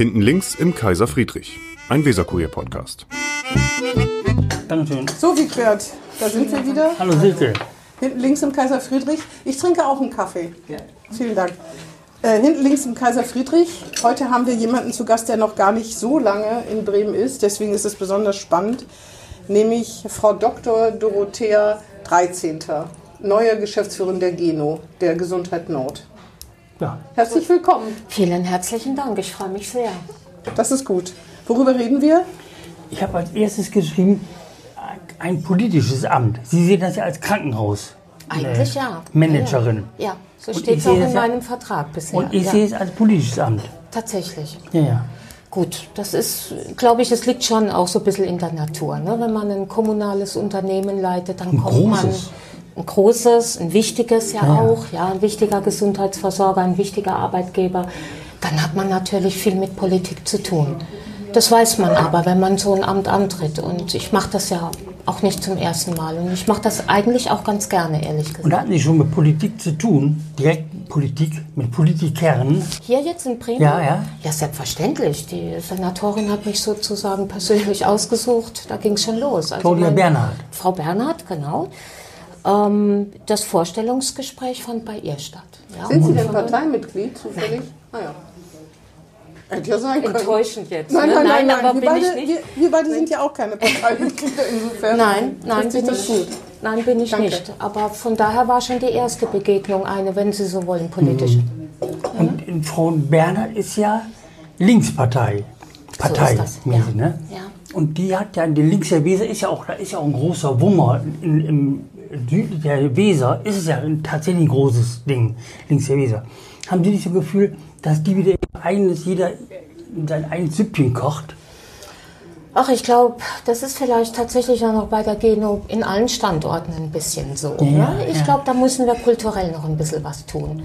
Hinten links im Kaiser Friedrich, ein Weserkurier-Podcast. Dankeschön. So, Wigbert, da sind wir wieder. Hallo Silke. Hinten links im Kaiser Friedrich. Ich trinke auch einen Kaffee. Vielen Dank. Äh, hinten links im Kaiser Friedrich. Heute haben wir jemanden zu Gast, der noch gar nicht so lange in Bremen ist. Deswegen ist es besonders spannend. Nämlich Frau Dr. Dorothea 13. Neue Geschäftsführerin der Geno, der Gesundheit Nord. Ja, Herzlich willkommen. Vielen herzlichen Dank, ich freue mich sehr. Das ist gut. Worüber reden wir? ich habe als erstes geschrieben, ein politisches Amt. Sie sehen das ja als Krankenhaus. Eigentlich ja. Managerin. Ja, ja. so steht es auch in ja- meinem Vertrag bisher. Und ich ja. sehe es als politisches Amt. Tatsächlich. Ja, ja. Gut, das ist, glaube ich, es liegt schon auch so ein bisschen in der Natur. Ne? Wenn man ein kommunales Unternehmen leitet, dann Ein kommt man. Ein großes, ein wichtiges ja, Ja, auch, ja, ein wichtiger Gesundheitsversorger, ein wichtiger Arbeitgeber. Dann hat man natürlich viel mit Politik zu tun. Das weiß man aber, wenn man so ein Amt antritt. Und ich mache das ja auch nicht zum ersten Mal. Und ich mache das eigentlich auch ganz gerne, ehrlich gesagt. Und hatten Sie schon mit Politik zu tun? Direkt Politik, mit Politikern? Hier jetzt in Bremen? Ja, ja. Ja, selbstverständlich. Die Senatorin hat mich sozusagen persönlich ausgesucht. Da ging es schon los. Also Claudia Bernhard. Frau Bernhard, genau. Ähm, das Vorstellungsgespräch fand bei ihr statt. Ja, Sind Sie und denn Parteimitglied zufällig? Ah ja. Sein können. Enttäuschend jetzt. Nein, ne? nein, nein, nein. aber wir, bin beide, ich nicht. Wir, wir beide sind ja auch keine Parteimitglieder insofern. Nein, nein, bin das ich, gut. nein, bin ich Danke. nicht. Aber von daher war schon die erste Begegnung eine, wenn Sie so wollen, politisch. Und in Frau Bernhard ist ja Linkspartei. Partei, das, mäßig, ja. ne? Ja. Und die hat ja, die links der Weser ist ja auch, da ist ja auch ein großer Wummer. In, Im südlich der Weser ist es ja tatsächlich ein großes Ding, links der Weser. Haben Sie nicht ein Gefühl, dass die wieder ihr eigenes, jeder in sein eigenes Süppchen kocht? Ach, ich glaube, das ist vielleicht tatsächlich auch noch bei der Geno in allen Standorten ein bisschen so. Ja, ne? Ich ja. glaube, da müssen wir kulturell noch ein bisschen was tun.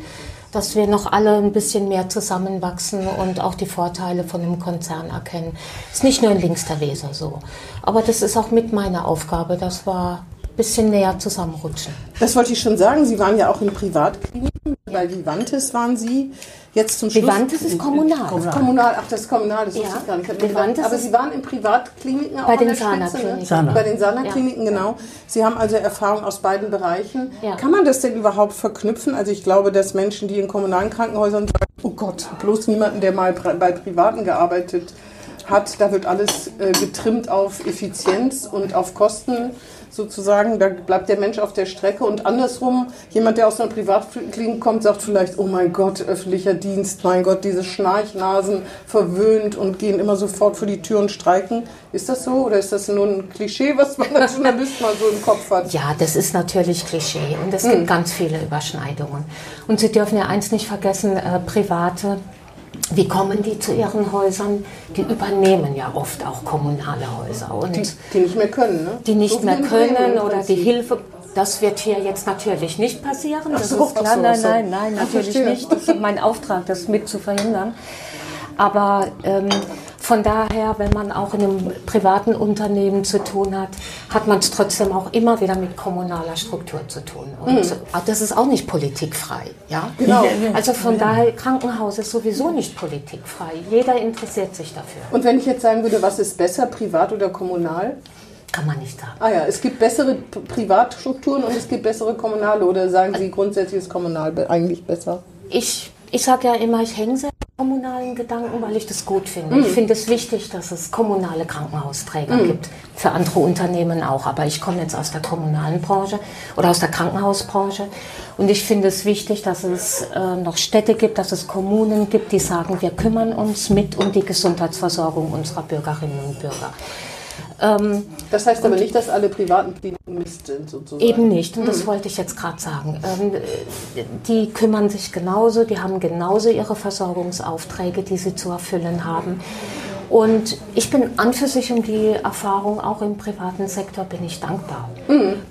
Dass wir noch alle ein bisschen mehr zusammenwachsen und auch die Vorteile von einem Konzern erkennen. Ist nicht nur in Links der Weser so. Aber das ist auch mit meiner Aufgabe, dass wir ein bisschen näher zusammenrutschen. Das wollte ich schon sagen. Sie waren ja auch in Privatkliniken. Bei Vivantes waren Sie. Jetzt zum Schluss. Vivantes ist kommunal. Kommunal. kommunal. Ach, das ist kommunal. Das Ja. wusste ich gar nicht. Vivantes Aber Sie waren in Privatkliniken auch Bei den Sana-Kliniken. Ne? Sana. Bei den Sana-Kliniken, genau. Sie haben also Erfahrung aus beiden Bereichen. Ja. Kann man das denn überhaupt verknüpfen? Also ich glaube, dass Menschen, die in kommunalen Krankenhäusern sagen, oh Gott, bloß niemanden, der mal bei Privaten gearbeitet hat, da wird alles äh, getrimmt auf Effizienz und auf Kosten sozusagen. Da bleibt der Mensch auf der Strecke und andersrum, jemand, der aus einer Privatklinik kommt, sagt vielleicht, oh mein Gott, öffentlicher Dienst, mein Gott, diese Schnarchnasen verwöhnt und gehen immer sofort vor die Tür und streiken. Ist das so oder ist das nur ein Klischee, was man als Journalist mal so im Kopf hat? Ja, das ist natürlich Klischee und es gibt ganz viele Überschneidungen. Und Sie dürfen ja eins nicht vergessen, äh, Private, wie kommen die zu ihren Häusern? Die übernehmen ja oft auch kommunale Häuser und Die, die nicht mehr können, ne? die nicht So mehr können oder die. Hilfe. Das wird hier jetzt natürlich nicht passieren. Das so, ist klar. so, nein, nein, nein, natürlich nicht. Das ist mein Auftrag, das mit zu verhindern. Aber ähm, von daher, wenn man auch in einem privaten Unternehmen zu tun hat, hat man es trotzdem auch immer wieder mit kommunaler Struktur zu tun. Und äh, das ist auch nicht politikfrei. Ja? Genau. Also von daher, Krankenhaus ist sowieso nicht politikfrei. Jeder interessiert sich dafür. Und wenn ich jetzt sagen würde, was ist besser, privat oder kommunal? Kann man nicht sagen. Ah ja, es gibt bessere Privatstrukturen und es gibt bessere kommunale. Oder sagen Sie, grundsätzlich ist kommunal eigentlich besser? Ich, ich sage ja immer, ich hänge sehr kommunalen Gedanken, weil ich das gut finde. Ich finde es wichtig, dass es kommunale Krankenhausträger gibt. Für andere Unternehmen auch. Aber ich komme jetzt aus der kommunalen Branche oder aus der Krankenhausbranche. Und ich finde es wichtig, dass es äh, noch Städte gibt, dass es Kommunen gibt, die sagen, wir kümmern uns mit um die Gesundheitsversorgung unserer Bürgerinnen und Bürger. Ähm, Das heißt aber nicht, dass alle privaten Kliniken Mist sind, sozusagen. Eben nicht, und das wollte ich jetzt gerade sagen. Ähm, äh, die kümmern sich genauso, die haben genauso ihre Versorgungsaufträge, die sie zu erfüllen haben. Und ich bin an für sich um die Erfahrung, auch im privaten Sektor bin ich dankbar.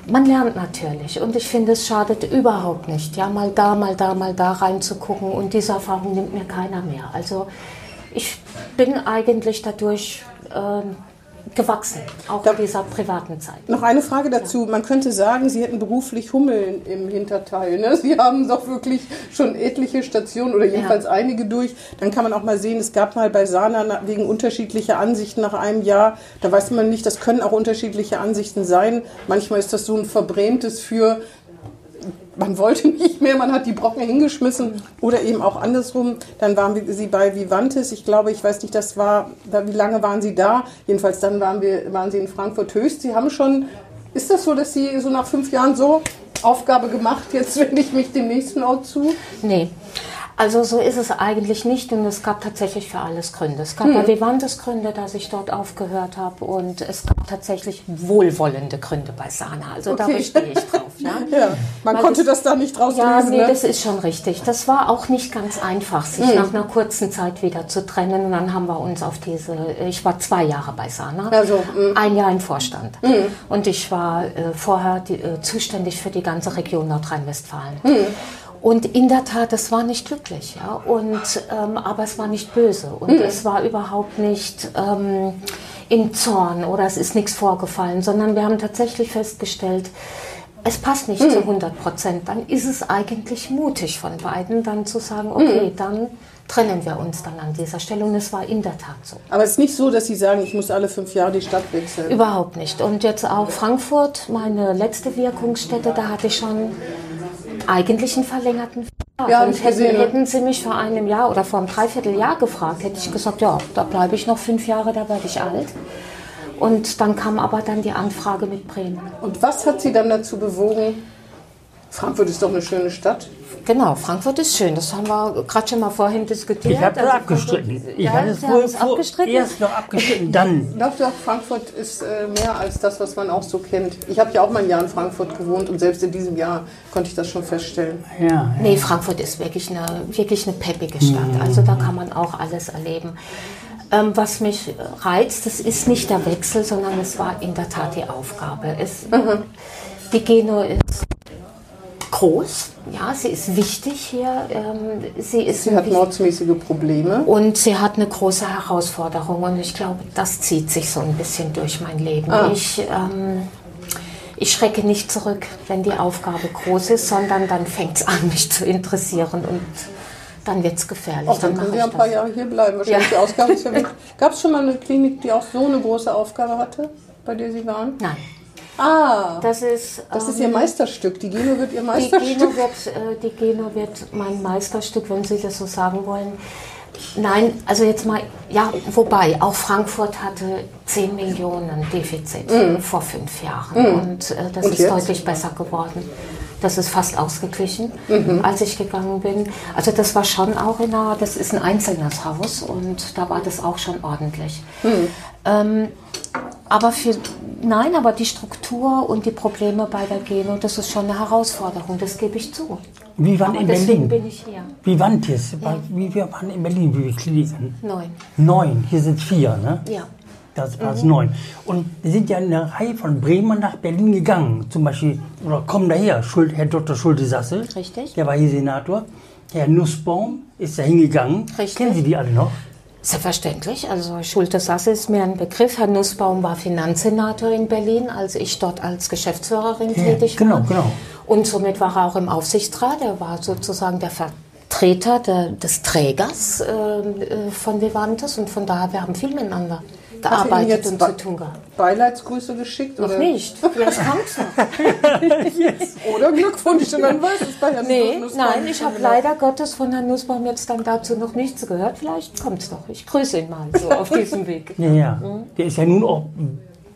Man lernt natürlich und ich finde, es schadet überhaupt nicht, ja, mal da, mal da, mal da reinzugucken und diese Erfahrung nimmt mir keiner mehr. Also ich bin eigentlich dadurch ähm, gewachsen, auch Da- in dieser privaten Zeit. Noch eine Frage dazu. Man könnte sagen, Sie hätten beruflich Hummeln im Hinterteil. Ne? Sie haben doch wirklich schon etliche Stationen oder jedenfalls einige durch. Dann kann man auch mal sehen, es gab mal bei Sana na- wegen unterschiedlicher Ansichten nach einem Jahr, da weiß man nicht, das können auch unterschiedliche Ansichten sein. Manchmal ist das so ein verbrämtes für man wollte nicht mehr, man hat die Brocken hingeschmissen oder eben auch andersrum. Dann waren wir, sie bei Vivantes. Ich glaube, ich weiß nicht, das war, wie lange waren Sie da? Jedenfalls dann waren, wir, waren Sie in Frankfurt Höchst. Sie haben schon, ist das so, dass Sie so nach fünf Jahren so Aufgabe gemacht, jetzt wende ich mich dem nächsten Ort zu? Nee. Also so ist es eigentlich nicht und es gab tatsächlich für alles Gründe. Es gab bei Vivantes Gründe, dass ich dort aufgehört habe und es gab tatsächlich wohlwollende Gründe bei Sana. Also da Okay. bestehe ich drauf. Ja, Ja, man Weil konnte das- das da nicht draus Ja, lösen. nee, ne? das ist schon richtig. Das war auch nicht ganz einfach, sich nach einer kurzen Zeit wieder zu trennen. Und dann haben wir uns auf diese, ich war zwei Jahre bei Sana, Also, mm. ein Jahr im Vorstand. Und ich war äh, vorher die, äh, zuständig für die ganze Region Nordrhein-Westfalen. Und in der Tat, es war nicht glücklich, ja. Und, ähm, aber es war nicht böse. Und es war überhaupt nicht ähm, im Zorn oder es ist nichts vorgefallen, sondern wir haben tatsächlich festgestellt, es passt nicht zu 100 Prozent. Dann ist es eigentlich mutig von beiden, dann zu sagen, okay, dann trennen wir uns dann an dieser Stelle. Und es war in der Tat so. Aber es ist nicht so, dass Sie sagen, ich muss alle fünf Jahre die Stadt wechseln. Überhaupt nicht. Und jetzt auch Frankfurt, meine letzte Wirkungsstätte, da hatte ich schon eigentlich einen verlängerten Vertrag. Ja, und hätten, gesehen, hätten Sie mich vor einem Jahr oder vor einem Dreivierteljahr gefragt, hätte ich gesagt, ja, da bleibe ich noch fünf Jahre, da werde ich alt. Und dann kam aber dann die Anfrage mit Bremen. Und was hat Sie dann dazu bewogen? Frankfurt ist doch eine schöne Stadt. Genau, Frankfurt ist schön. Das haben wir gerade schon mal vorhin diskutiert. Ich habe das Also abgestritten. Frankfurt- Ich ja, hatte es wohl abgestritten. erst noch abgestritten, dann. Doch, doch, Frankfurt ist äh, mehr als das, was man auch so kennt. Ich habe ja auch mal ein Jahr in Frankfurt gewohnt und selbst in diesem Jahr konnte ich das schon feststellen. Ja, Nee, Frankfurt ist wirklich eine, wirklich eine peppige Stadt. Also da kann man auch alles erleben. Ähm, was mich reizt, das ist nicht der Wechsel, sondern es war in der Tat die Aufgabe. Es, Die Geno ist groß, ja, sie ist wichtig hier. Ähm, sie ist Sie hat mordsmäßige Probleme. und sie hat eine große Herausforderung und ich glaube, das zieht sich so ein bisschen durch mein Leben. Ah. Ich, ähm, ich schrecke nicht zurück, wenn die Aufgabe groß ist, sondern dann fängt es an, mich zu interessieren und dann wird es gefährlich. Auch dann mache können Sie ein paar. Jahre hier bleiben. Wahrscheinlich Ja. die Ausgabe ist ja weg. Gab es schon mal eine Klinik, die auch so eine große Aufgabe hatte, bei der Sie waren? Nein, Ah, das ist. das ist ähm, Ihr Meisterstück. Die Geno wird Ihr Die Meisterstück. Geno, wird, äh, die Geno wird mein Meisterstück, wenn Sie das so sagen wollen. Nein, also jetzt mal, ja, wobei, auch Frankfurt hatte 10 Millionen Defizit vor fünf Jahren und äh, das Und ist jetzt? deutlich besser geworden. Das ist fast ausgeglichen, als ich gegangen bin. Also das war schon auch in einer, das ist ein einzelnes Haus und da war das auch schon ordentlich. Ähm, aber für, nein, aber die Struktur und die Probleme bei der Geno, das ist schon eine Herausforderung, das gebe ich zu. Wie waren Aber in Berlin? bin ich hier. Wie waren das? Wie wir waren in Berlin, wie viele Kliniken? Neun. Neun, hier sind vier, ne? Ja. Das war es neun. Und wir sind ja in einer Reihe von Bremen nach Berlin gegangen. Zum Beispiel, oder kommen daher, Schuld, Herr Dr. Schulte-Sassel. Richtig. Der war hier Senator. Herr Nussbaum ist da hingegangen. Richtig. Kennen Sie die alle noch? Selbstverständlich. Also Schulte-Sasse ist mir ein Begriff. Herr Nussbaum war Finanzsenator in Berlin, als ich dort als Geschäftsführerin Ja, tätig genau, war. genau. Und somit war er auch im Aufsichtsrat. Er war sozusagen der Vertreter der, des Trägers ähm, äh, von Vivantes. Und von daher, wir haben viel miteinander Jetzt und zu tun gehabt. Beileidsgrüße geschickt? Noch oder? nicht. Jetzt kommt's noch. Oder Glückwunsch, man weiß es bei Herrn Nee, Nussbaum nein, ich habe leider Gottes von Herrn Nussbaum jetzt dann dazu noch nichts gehört. Vielleicht kommt's noch. Ich grüße ihn mal so auf diesem Weg. Ja, ja. Mhm. Der ist ja nun auch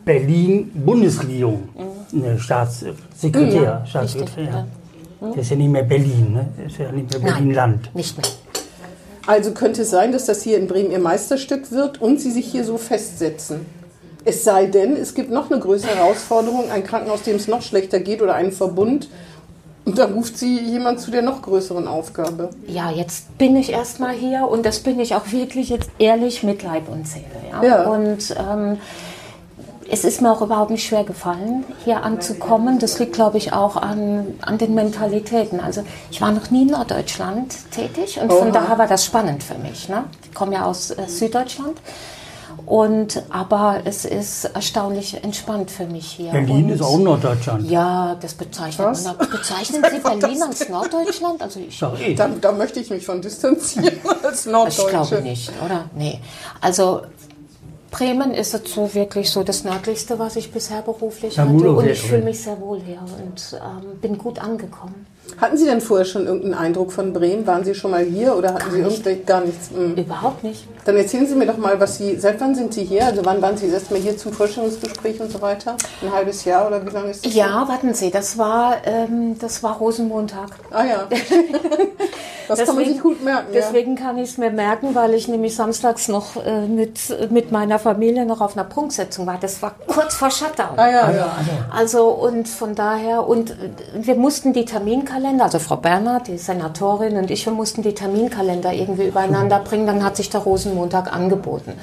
Berlin-Bundesregierung. Ne, Staatssekretär. Mhm. Ja, Staatssekretär. richtig, Der ist ja nicht mehr Berlin, ne? Der ist ja nicht mehr Berlin-Land. Nicht mehr. Also könnte es sein, dass das hier in Bremen Ihr Meisterstück wird und Sie sich hier so festsetzen. Es sei denn, es gibt noch eine größere Herausforderung, ein Krankenhaus, dem es noch schlechter geht oder einen Verbund. Und dann ruft Sie jemand zu der noch größeren Aufgabe. Ja, jetzt bin ich erstmal hier und das bin ich auch wirklich jetzt ehrlich mit Leib und Seele. Ja? Ja. Und ähm, es ist mir auch überhaupt nicht schwer gefallen, hier anzukommen. Das liegt, glaube ich, auch an, an den Mentalitäten. Also ich war noch nie in Norddeutschland tätig und von Oha. daher war das spannend für mich. Ne? Ich komme ja aus äh, Süddeutschland. Und, aber es ist erstaunlich entspannt für mich hier. Berlin Und- ist auch Norddeutschland. Ja, das bezeichnet Was? man. Bezeichnen Sie Berlin als Norddeutschland? Also ich, ich. Da, da möchte ich mich von distanzieren als ich Norddeutsche. glaube nicht, oder? Nee. Also Bremen ist jetzt so wirklich so das nördlichste, was ich bisher beruflich Ja, hatte. gut, Und okay, ich fühle mich sehr wohl hier und ähm, bin gut angekommen. Hatten Sie denn vorher schon irgendeinen Eindruck von Bremen? Waren Sie schon mal hier oder hatten Gar Sie nicht. irgendwelche gar nichts? Hm. Überhaupt nicht. Dann erzählen Sie mir doch mal, was Sie, seit wann sind Sie hier? Also wann waren Sie das erste Mal hier zum Vorstellungsgespräch und so weiter? Ein halbes Jahr oder wie lange ist das? Ja, warten Sie, das war, ähm, das war Rosenmontag. Ah ja. Das kann man sich gut merken. ja. Deswegen kann ich es mir merken, weil ich nämlich samstags noch äh, mit, mit meiner Familie noch auf einer Prunksetzung war. Das war kurz vor Shutdown. Ah ja, ja. Also und von daher, und wir mussten die Terminkalender, also Frau Bernhard, die Senatorin und ich, wir mussten die Terminkalender irgendwie übereinander bringen. Dann hat sich der Rosenmontag angeboten.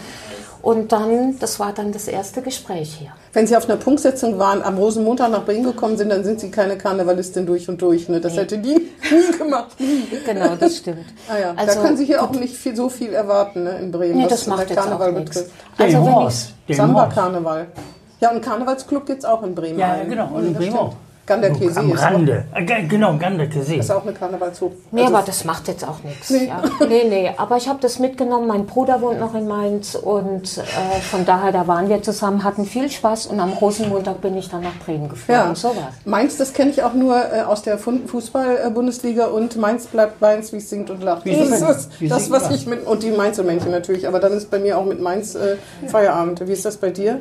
Und dann, das war dann das erste Gespräch hier. Wenn Sie auf einer Punktsetzung waren, am Rosenmontag nach Bremen gekommen sind, dann sind Sie keine Karnevalistin durch und durch. Ne? Das hätte die nie gemacht. Genau, das stimmt. Ah ja, Also- da können Sie hier auch nicht viel, so viel erwarten ne, in Bremen, Nee, was das macht der jetzt auch Karneval betrifft. Also wenn ich. Samba-Karneval. Ja, und Karnevalsclub gibt es auch in Bremen. Ja, einen. genau, und in das Bremen auch. Ganderkee Am See ist auch, Rande. Äh, ge- Genau, See. ist auch eine Karnevalshoch. Nee, Also, aber das macht jetzt auch nichts. Nee. Ja. Nee, nee, aber ich habe das mitgenommen. Mein Bruder wohnt noch in Mainz und äh, von daher, da waren wir zusammen, hatten viel Spaß und am Rosenmontag bin ich dann nach Bremen geflogen. ja, So war's. Mainz, das kenne ich auch nur äh, aus der Fußball-Bundesliga und Mainz bleibt Mainz, wie es singt und lacht. Wie Das ist und das, das was und ich mit, und die Mainzer-Männchen natürlich, aber dann ist bei mir auch mit Mainz äh, Feierabend. Wie ist das bei dir?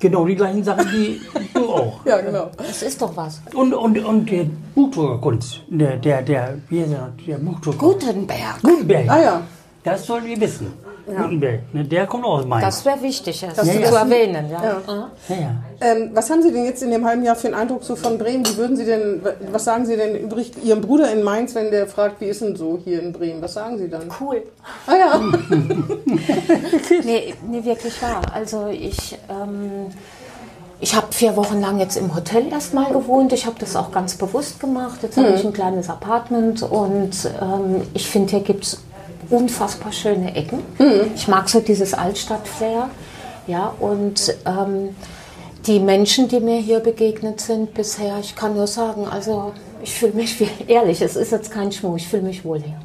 Genau die gleichen Sachen wie du auch. Ja, genau. Das ist doch was. Und, und, und der Buchdruckerkunst, der, der, der, wie heißt er, der Buchdrucker. Gutenberg. Gutenberg. Ah ja, Das sollt ihr wissen. Gutenberg, ne, der kommt auch aus Mainz. Das wäre wichtig, es Das- zu das- erwähnen. Ja. ja. Aha. ja, ja. Ähm, was haben Sie denn jetzt in dem halben Jahr für einen Eindruck so von Bremen? Wie würden Sie denn, was sagen Sie denn übrig Ihrem Bruder in Mainz, wenn der fragt, wie ist denn so hier in Bremen? Was sagen Sie dann? Cool. Ah ja, Nee, nee, wirklich wahr. Also ich, ähm, ich habe vier Wochen lang jetzt im Hotel erstmal gewohnt. Ich habe das auch ganz bewusst gemacht. Jetzt habe ich ein kleines Apartment und ähm, ich finde, hier gibt es unfassbar schöne Ecken. Ich mag so dieses Altstadt-Flair. Ja, und ähm, die Menschen, die mir hier begegnet sind bisher, ich kann nur sagen, also ich fühle mich, ehrlich, es ist jetzt kein Schmuh, ich fühle mich wohl hier.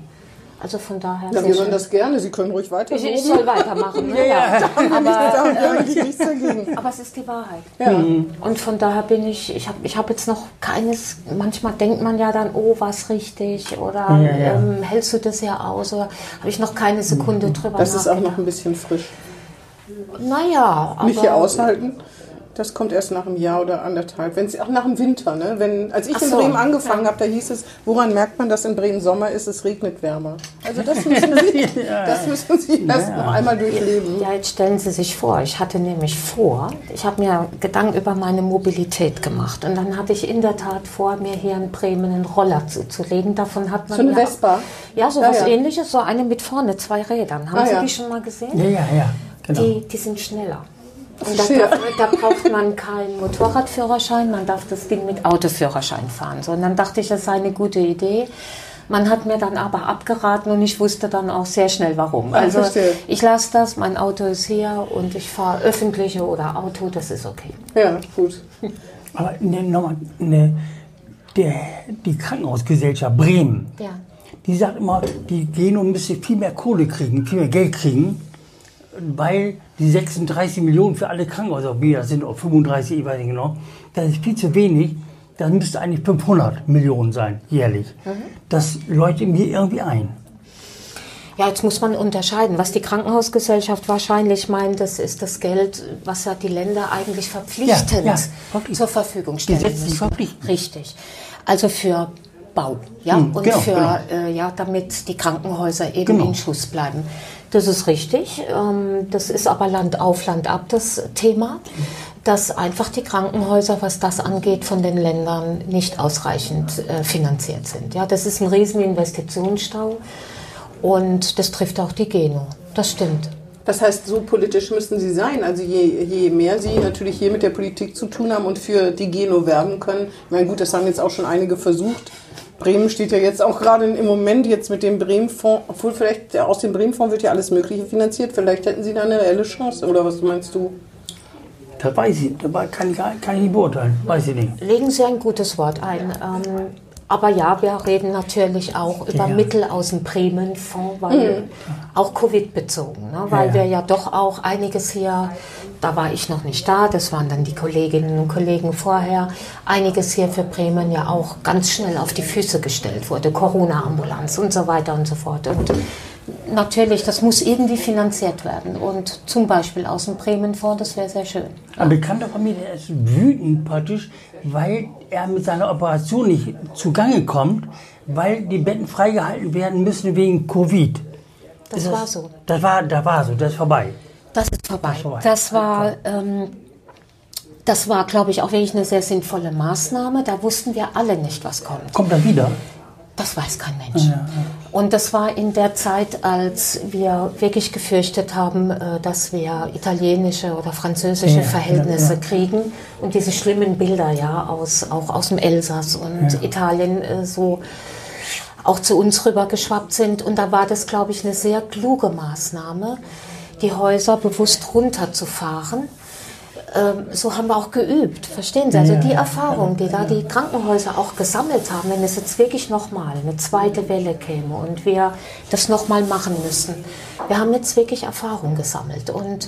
Also von daher. ja wir hören das gerne. Sie können ruhig weiter. Ich, ich soll weitermachen. Ne? Ja, ja. Aber, dagegen. Aber es ist die Wahrheit. Ja. Und von daher bin ich, ich habe ich hab jetzt noch keines, manchmal denkt man ja dann, oh, was richtig oder Ja, ja. Ähm, hältst du das ja aus oder habe ich noch keine Sekunde drüber Das ist auch noch ein bisschen frisch. Naja, aber Nicht hier aushalten. Das kommt erst nach einem Jahr oder anderthalb. Wenn auch nach dem Winter, ne? Wenn, als ich Ach in so. Bremen angefangen habe, da hieß es, woran merkt man, dass in Bremen Sommer ist? Es regnet wärmer. Also das müssen Sie, das müssen Sie erst noch einmal durchleben. Ja, jetzt stellen Sie sich vor, ich hatte nämlich vor, ich habe mir Gedanken über meine Mobilität gemacht und dann hatte ich in der Tat vor, mir hier in Bremen einen Roller zuzulegen. Davon hat man So eine ja Vespa? Ja, so Ja, was ja. ähnliches, so eine mit vorne, zwei Rädern. Haben Ah, Sie ja. die schon mal gesehen? Ja, ja, ja. Genau. Die, die sind schneller. Und da, darf, da braucht man keinen Motorradführerschein, man darf das Ding mit Autoführerschein fahren. So, und dann dachte ich, das sei eine gute Idee. Man hat mir dann aber abgeraten und ich wusste dann auch sehr schnell warum. Ah, Also ich lasse das, mein Auto ist hier und ich fahre öffentliche oder Auto, das ist okay. Ja, gut. Aber ne, nochmal, ne, der, die Krankenhausgesellschaft Bremen, Ja. die sagt immer, die Geno müsste viel mehr Kohle kriegen, viel mehr Geld kriegen, weil die 36 Millionen für alle Krankenhäuser, wie das sind, oder 35, ich weiß nicht genau, das ist viel zu wenig. Das müsste eigentlich 500 Millionen sein, jährlich. Das leuchtet mir irgendwie ein. Ja, jetzt muss man unterscheiden. Was die Krankenhausgesellschaft wahrscheinlich meint, das ist das Geld, was ja die Länder eigentlich verpflichtend Ja, ja, zur Verfügung stellen Gesetzlich müssen. verpflichtend. Richtig. Also für Bau, ja, Hm, und genau, für, genau. Äh, ja, damit die Krankenhäuser eben Genau. in Schuss bleiben. Das ist richtig. Ähm, das ist aber Land auf, Land ab das Thema, dass einfach die Krankenhäuser, was das angeht, von den Ländern nicht ausreichend äh, finanziert sind. Ja, das ist ein riesen Investitionsstau und das trifft auch die Geno. Das stimmt. Das heißt, so politisch müssen Sie sein. Also je, je mehr Sie natürlich hier mit der Politik zu tun haben und für die Geno werben können. Ich meine, gut, das haben jetzt auch schon einige versucht. Bremen steht ja jetzt auch gerade im Moment jetzt mit dem Bremen-Fonds, obwohl vielleicht aus dem Bremen-Fonds wird ja alles Mögliche finanziert. Vielleicht hätten Sie da eine reelle Chance, oder was meinst du? Das weiß ich, das kann ich, gar- kann ich nicht beurteilen, weiß ich nicht. Legen Sie ein gutes Wort ein. Ähm, aber ja, wir reden natürlich auch über Ja. Mittel aus dem Bremen-Fonds, weil auch Covid-bezogen, ne? weil Ja. wir ja doch auch einiges hier, da war ich noch nicht da, das waren dann die Kolleginnen und Kollegen vorher, einiges hier für Bremen ja auch ganz schnell auf die Füße gestellt wurde, Corona-Ambulanz und so weiter und so fort. Und natürlich, das muss irgendwie finanziert werden und zum Beispiel aus dem Bremen-Fonds, das wäre sehr schön. Ein Bekannter von mir, der ist wütend praktisch, weil er mit seiner Operation nicht zugange kommt, weil die Betten freigehalten werden müssen wegen Covid. Das Ist war so. Das war, das war so, das ist vorbei. Das ist vorbei. ist vorbei. Das war, ähm, das war, glaube ich, auch wirklich eine sehr sinnvolle Maßnahme. Da wussten wir alle nicht, was kommt. Kommt er wieder? Das weiß kein Mensch. Und das war in der Zeit, als wir wirklich gefürchtet haben, äh, dass wir italienische oder französische Ja, Verhältnisse ja, ja. kriegen und diese schlimmen Bilder ja aus auch aus dem Elsass und Italien äh, so auch zu uns rübergeschwappt sind. Und da war das, glaube ich, eine sehr kluge Maßnahme, die Häuser bewusst runterzufahren. Ähm, so haben wir auch geübt, verstehen Sie? Also die Erfahrung, die da die Krankenhäuser auch gesammelt haben, wenn es jetzt wirklich nochmal eine zweite Welle käme und wir das nochmal machen müssen. Wir haben jetzt wirklich Erfahrung gesammelt und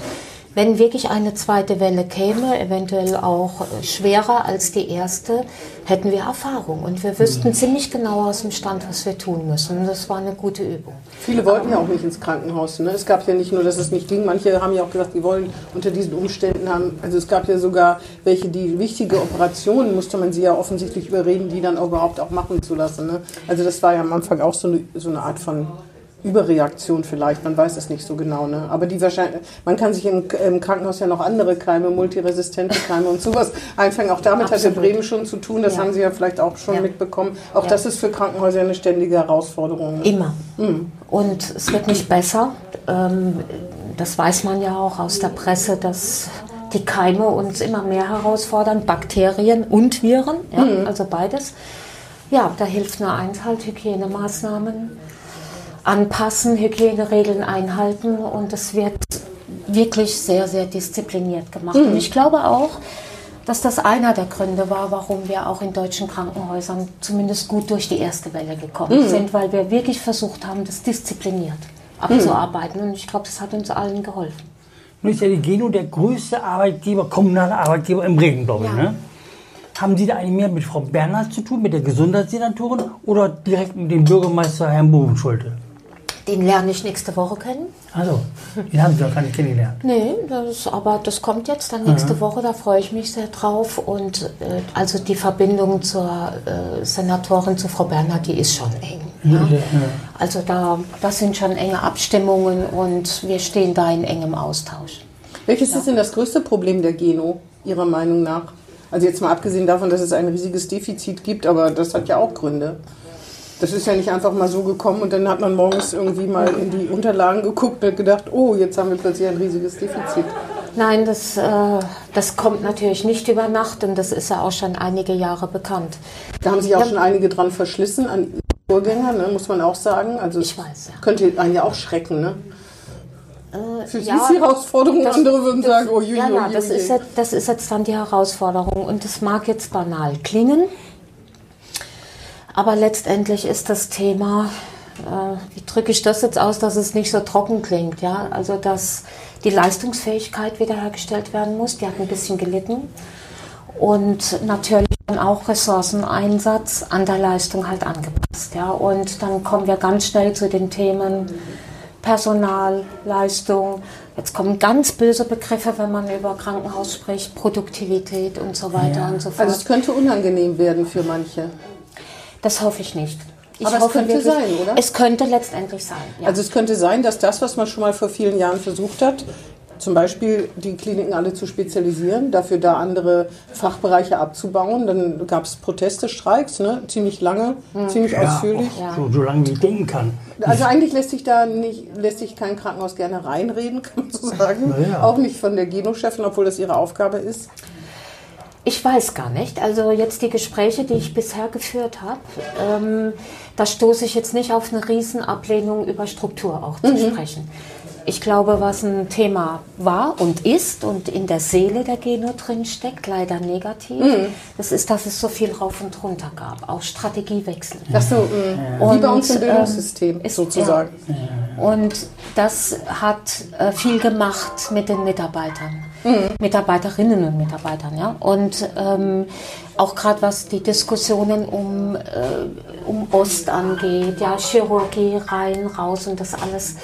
wenn wirklich eine zweite Welle käme, eventuell auch schwerer als die erste, hätten wir Erfahrung und wir wüssten ziemlich genau aus dem Stand, was wir tun müssen. Das war eine gute Übung. Viele wollten ja auch nicht ins Krankenhaus. Ne? Es gab ja nicht nur, dass es nicht ging. Manche haben ja auch gesagt, die wollen unter diesen Umständen haben. Also es gab ja sogar welche, die wichtige Operationen musste man sie ja offensichtlich überreden, die dann auch überhaupt auch machen zu lassen. Ne? Also das war ja am Anfang auch so eine, so eine Art von Überreaktion vielleicht. Man weiß es nicht so genau. Ne? Aber die wahrscheinlich, man kann sich im, im Krankenhaus ja noch andere Keime, multiresistente Keime und sowas einfangen. Auch damit hatte Absolut. Bremen schon zu tun. Das Ja. haben Sie ja vielleicht auch schon Ja. mitbekommen. Auch Ja. das ist für Krankenhäuser eine ständige Herausforderung. Ne? Immer. Und es wird nicht besser. Ähm, Das weiß man ja auch aus der Presse, dass die Keime uns immer mehr herausfordern, Bakterien und Viren, ja, also beides. Ja, da hilft nur eins halt, Hygienemaßnahmen anpassen, Hygieneregeln einhalten und es wird wirklich sehr, sehr diszipliniert gemacht. Und ich glaube auch, dass das einer der Gründe war, warum wir auch in deutschen Krankenhäusern zumindest gut durch die erste Welle gekommen sind, weil wir wirklich versucht haben, das diszipliniert abzuarbeiten. Und ich glaube, das hat uns allen geholfen. Nun ist ja die Geno der größte Arbeitgeber, kommunale Arbeitgeber im Bremen, glaube ich. Ja. Ne? Haben Sie da eigentlich mehr mit Frau Bernhard zu tun, mit der Gesundheitssenatorin oder direkt mit dem Bürgermeister Herrn Bovenschulte? Den lerne ich nächste Woche kennen. Also, den haben Sie doch gar nicht kennengelernt. Nee, das, aber das kommt jetzt dann nächste Woche, da freue ich mich sehr drauf. Und äh, also die Verbindung zur äh, Senatorin, zu Frau Bernhard, die ist schon eng. Ja? Also da, das sind schon enge Abstimmungen und wir stehen da in engem Austausch. Welches ist denn das größte Problem der Geno, Ihrer Meinung nach? Also jetzt mal abgesehen davon, dass es ein riesiges Defizit gibt, aber das hat ja auch Gründe. Das ist ja nicht einfach mal so gekommen und dann hat man morgens irgendwie mal in die Unterlagen geguckt und gedacht, oh, jetzt haben wir plötzlich ein riesiges Defizit. Nein, das, äh, das kommt natürlich nicht über Nacht und das ist ja auch schon einige Jahre bekannt. Da haben sich auch Ja. schon einige dran verschlissen, an Vorgänger, ne, muss man auch sagen. Also Ich weiß, ja. Könnte einen ja auch schrecken, ne? Für Sie ja, ist die Herausforderung, Das- andere würden das- sagen, oh je, ja, je, das je. ist, jetzt, das ist jetzt dann die Herausforderung und es mag jetzt banal klingen, aber letztendlich ist das Thema, äh, wie drücke ich das jetzt aus, dass es nicht so trocken klingt, ja, also dass die Leistungsfähigkeit wiederhergestellt werden muss, die hat ein bisschen gelitten und natürlich dann auch Ressourceneinsatz an der Leistung halt angepasst, ja, und dann kommen wir ganz schnell zu den Themen Personal, Leistung. Jetzt kommen ganz böse Begriffe, wenn man über Krankenhaus spricht, Produktivität und so weiter und so fort. Also es könnte unangenehm werden für manche. Das hoffe ich nicht. Ich Aber es könnte sein, oder? Es könnte letztendlich sein. Ja. Also es könnte sein, dass das, was man schon mal vor vielen Jahren versucht hat, zum Beispiel die Kliniken alle zu spezialisieren, dafür da andere Fachbereiche abzubauen. Dann gab es Proteste, Streiks, ne? ziemlich lange, ziemlich ausführlich. auch So, so lange wie ich denken kann. Also eigentlich lässt sich da nicht, lässt sich kein Krankenhaus gerne reinreden, kann man so sagen. Ja. Auch nicht von der Geno-Chefin, obwohl das ihre Aufgabe ist. Ich weiß gar nicht. Also jetzt die Gespräche, die ich bisher geführt habe, ähm, da stoße ich jetzt nicht auf eine Riesenablehnung über Struktur auch zu sprechen. Ich glaube, was ein Thema war und ist und in der Seele der Geno drin steckt, leider negativ, das ist, dass es so viel rauf und runter gab, auch Strategiewechsel. Das so, mh, wie Und, bei uns im ähm, Bildungssystem ist- sozusagen. Und das hat äh, viel gemacht mit den Mitarbeitern, Mitarbeiterinnen und Mitarbeitern, ja. Und ähm, auch gerade was die Diskussionen um, äh, um Ost angeht, ja, Chirurgie rein, raus und das alles.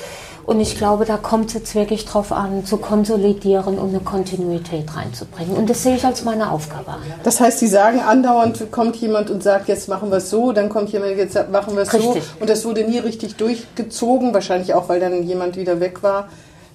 Und ich glaube, da kommt es jetzt wirklich drauf an, zu konsolidieren und eine Kontinuität reinzubringen. Und das sehe ich als meine Aufgabe an. Das heißt, Sie sagen andauernd, kommt jemand und sagt, jetzt machen wir es so, dann kommt jemand, jetzt machen wir es so. Und das wurde nie richtig durchgezogen, wahrscheinlich auch, weil dann jemand wieder weg war.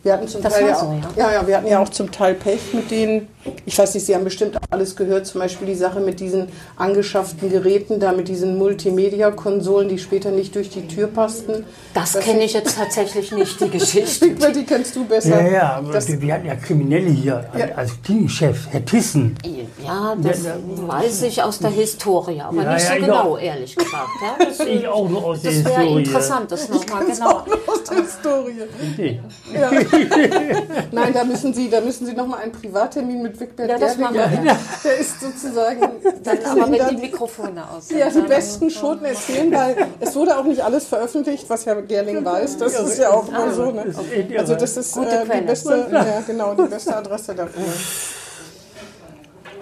Wir hatten zum Das Teil ja, so, ja. ja, ja, wir hatten ja auch zum Teil Pech mit denen. Ich weiß nicht, Sie haben bestimmt alles gehört, zum Beispiel die Sache mit diesen angeschafften Geräten, da mit diesen Multimedia-Konsolen, die später nicht durch die Tür passten. Das kenne ich jetzt tatsächlich nicht, die Geschichte. Die kennst du besser. Ja, ja, aber Das, wir, hatten ja Kriminelle hier Ja. als Klinikchef, Herr Tissen. Ja, das Ja, weiß ich aus der Historie, aber Ja, nicht so genau, auch. ehrlich gesagt. Ja, das, Ich auch nur aus der das wäre Historie. interessant, das nochmal das genau. auch noch aus der Historie. Nee. Ja. Nein, da müssen Sie, da müssen Sie noch mal einen Privattermin mit Wigbert Ja, das machen wir. Der ist sozusagen, der Dann aber wenn die Mikrofone aus ja, die besten Schoten erzählen, weil es wurde auch nicht alles veröffentlicht, was Herr Gerling weiß. Das ist ja auch immer so. Ne? Also das ist Gute äh, die beste, ja, genau, die beste Adresse dafür.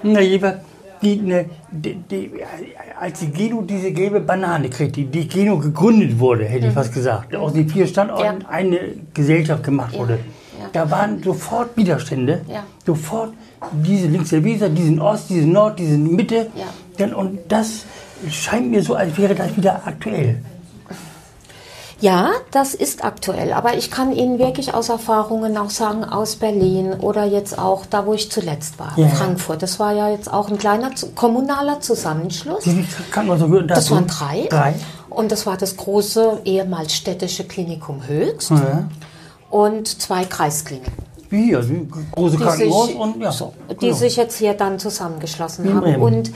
Na, jeweils, die, ne, die, die, als die Geno diese gelbe Banane kriegte, die, die Geno gegründet wurde, hätte ich fast gesagt, aus den vier Standorten Ja. eine Gesellschaft gemacht wurde, ja. Da waren sofort Widerstände, Ja. sofort diese links der Weser, diesen Ost, diesen Nord, diese Mitte. Ja. Dann, und das scheint mir so, als wäre das wieder aktuell. Ja, das ist aktuell, aber ich kann Ihnen wirklich aus Erfahrungen auch sagen, aus Berlin oder jetzt auch da, wo ich zuletzt war, Ja. Frankfurt. Das war ja jetzt auch ein kleiner kommunaler Zusammenschluss. Wie viele Krankenhäuser gehören Das waren drei. Drei. Und das war das große, ehemals städtische Klinikum Höchst Ja. Und zwei Kreiskliniken. Wie hier, die große die, sich, und ja. so, die genau. sich jetzt hier dann zusammengeschlossen In haben. Bremen. Und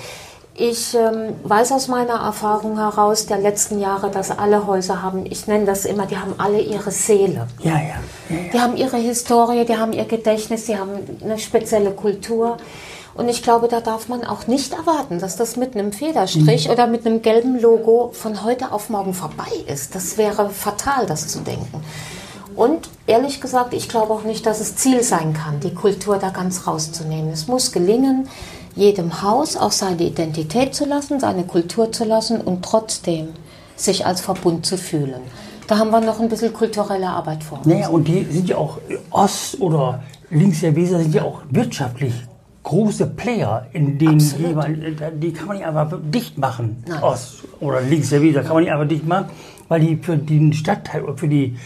ich ähm, weiß aus meiner Erfahrung heraus der letzten Jahre, dass alle Häuser haben, ich nenne das immer, die haben alle ihre Seele. ja, ja, ja, ja. Die haben ihre Historie, die haben ihr Gedächtnis, die haben eine spezielle Kultur. Und ich glaube, da darf man auch nicht erwarten, dass das mit einem Federstrich oder mit einem gelben Logo von heute auf morgen vorbei ist. Das wäre fatal, das zu denken. Und ehrlich gesagt, ich glaube auch nicht, dass es Ziel sein kann, die Kultur da ganz rauszunehmen. Es muss gelingen, jedem Haus auch seine Identität zu lassen, seine Kultur zu lassen und trotzdem sich als Verbund zu fühlen. Da haben wir noch ein bisschen kulturelle Arbeit vor. uns. Naja, und die sind ja auch Ost- oder links der Weser sind ja auch wirtschaftlich große Player in den jeweils, die kann man nicht einfach dicht machen. Nein. Ost oder links der Weser kann man nicht einfach dicht machen, weil die für den Stadtteil oder für die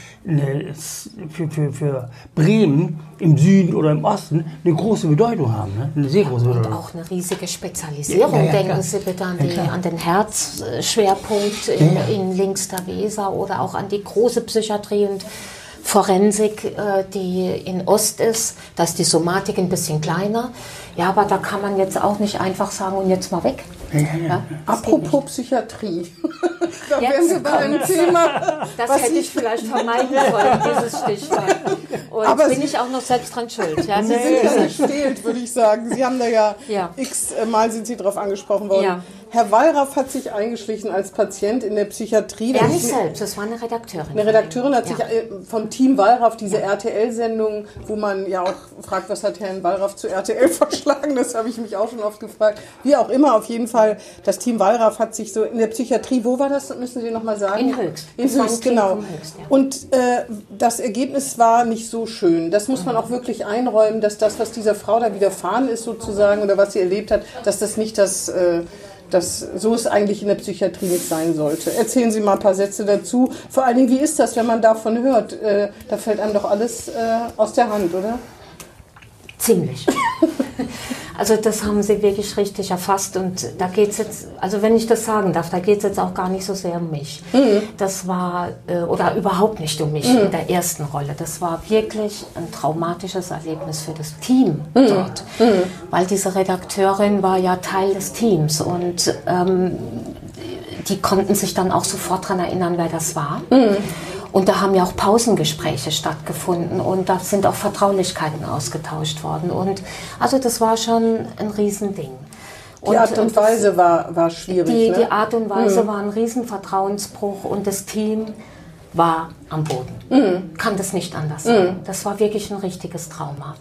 für, für, für Bremen im Süden oder im Osten eine große Bedeutung haben, ne? eine sehr große Und Bedeutung. auch eine riesige Spezialisierung. Ja, ja, Denken klar. Sie bitte an, die, an den Herzschwerpunkt in, in links der Weser oder auch an die große Psychiatrie und Forensik, äh, die in Ost ist. Da ist die Somatik ein bisschen kleiner. Ja, aber da kann man jetzt auch nicht einfach sagen, und jetzt mal weg. Ja, ja, ja. Apropos Psychiatrie. da Jetzt wären wir bei einem. Thema. Das hätte ich vielleicht vermeiden sollen, dieses Stichwort. Und Aber bin Sie- ich auch noch selbst dran schuld. Ja, Sie sind ja gestählt, würde ich sagen. Sie haben da ja, Ja. x Mal sind Sie darauf angesprochen worden. Ja. Herr Wallraff hat sich eingeschlichen als Patient in der Psychiatrie. er nicht selbst, das war eine Redakteurin. Eine Redakteurin hat Ja. sich äh, vom Team Wallraff diese RTL-Sendung, wo man ja auch fragt, was hat Herrn Wallraff zu RTL verschlagen, das habe ich mich auch schon oft gefragt. Wie auch immer, auf jeden Fall, das Team Wallraff hat sich so in der Psychiatrie, wo war das, müssen Sie noch mal sagen? In Höchst. In Das Höchst, genau. Höchst, ja. Und äh, das Ergebnis war nicht so schön. Das muss man auch wirklich einräumen, dass das, was dieser Frau da widerfahren ist sozusagen oder was sie erlebt hat, dass das nicht das... Äh, dass so es eigentlich in der Psychiatrie nicht sein sollte. Erzählen Sie mal ein paar Sätze dazu. Vor allen Dingen, wie ist das, wenn man davon hört? Äh, da fällt einem doch alles äh, aus der Hand, oder? Ziemlich. Also das haben Sie wirklich richtig erfasst und da geht es jetzt, also wenn ich das sagen darf, da geht es jetzt auch gar nicht so sehr um mich. Mhm. Das war, äh, oder überhaupt nicht um mich in der ersten Rolle. Das war wirklich ein traumatisches Erlebnis für das Team Mhm. dort. Weil diese Redakteurin war ja Teil des Teams und ähm, die konnten sich dann auch sofort daran erinnern, wer das war. Und da haben ja auch Pausengespräche stattgefunden und da sind auch Vertraulichkeiten ausgetauscht worden. Und also das war schon ein Riesending. Die Art und das- Weise war, war schwierig. die, ne? die Art und Weise war ein Riesenvertrauensbruch und das Team war am Boden. Kann das nicht anders sagen. Das war wirklich ein richtiges Trauma.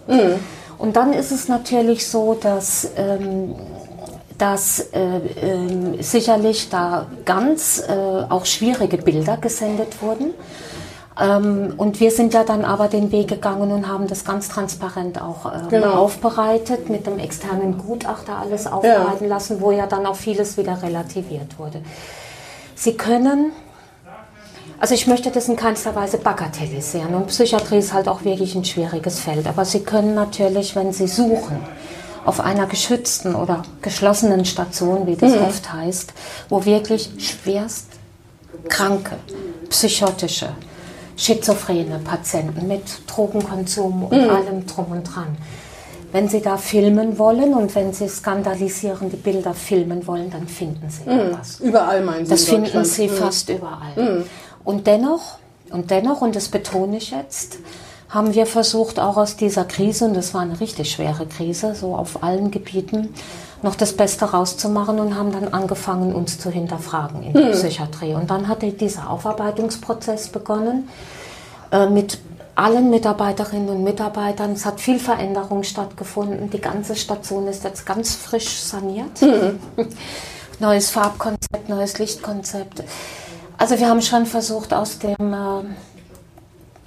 Und dann ist es natürlich so, dass, ähm, dass äh, ähm, sicherlich da ganz äh, auch schwierige Bilder gesendet wurden. Ähm, und wir sind ja dann aber den Weg gegangen und haben das ganz transparent auch ähm, Genau. aufbereitet, mit dem externen Gutachter alles aufbereiten lassen, wo ja dann auch vieles wieder relativiert wurde. Sie können, also ich möchte das in keinster Weise bagatellisieren und Psychiatrie ist halt auch wirklich ein schwieriges Feld, aber Sie können natürlich, wenn Sie suchen, auf einer geschützten oder geschlossenen Station, wie das oft heißt, wo wirklich schwerst kranke, psychotische, schizophrene Patienten mit Drogenkonsum und allem drum und dran. Wenn Sie da filmen wollen und wenn Sie skandalisierende Bilder filmen wollen, dann finden Sie etwas. Überall meinen Sie Das in finden. Sie fast überall. Und dennoch, und dennoch, und das betone ich jetzt, haben wir versucht, auch aus dieser Krise, und das war eine richtig schwere Krise, so auf allen Gebieten, noch das Beste rauszumachen und haben dann angefangen, uns zu hinterfragen in der Psychiatrie. Und dann hatte dieser Aufarbeitungsprozess begonnen äh, mit allen Mitarbeiterinnen und Mitarbeitern. Es hat viel Veränderung stattgefunden. Die ganze Station ist jetzt ganz frisch saniert. Neues Farbkonzept, neues Lichtkonzept. Also wir haben schon versucht, aus dem äh,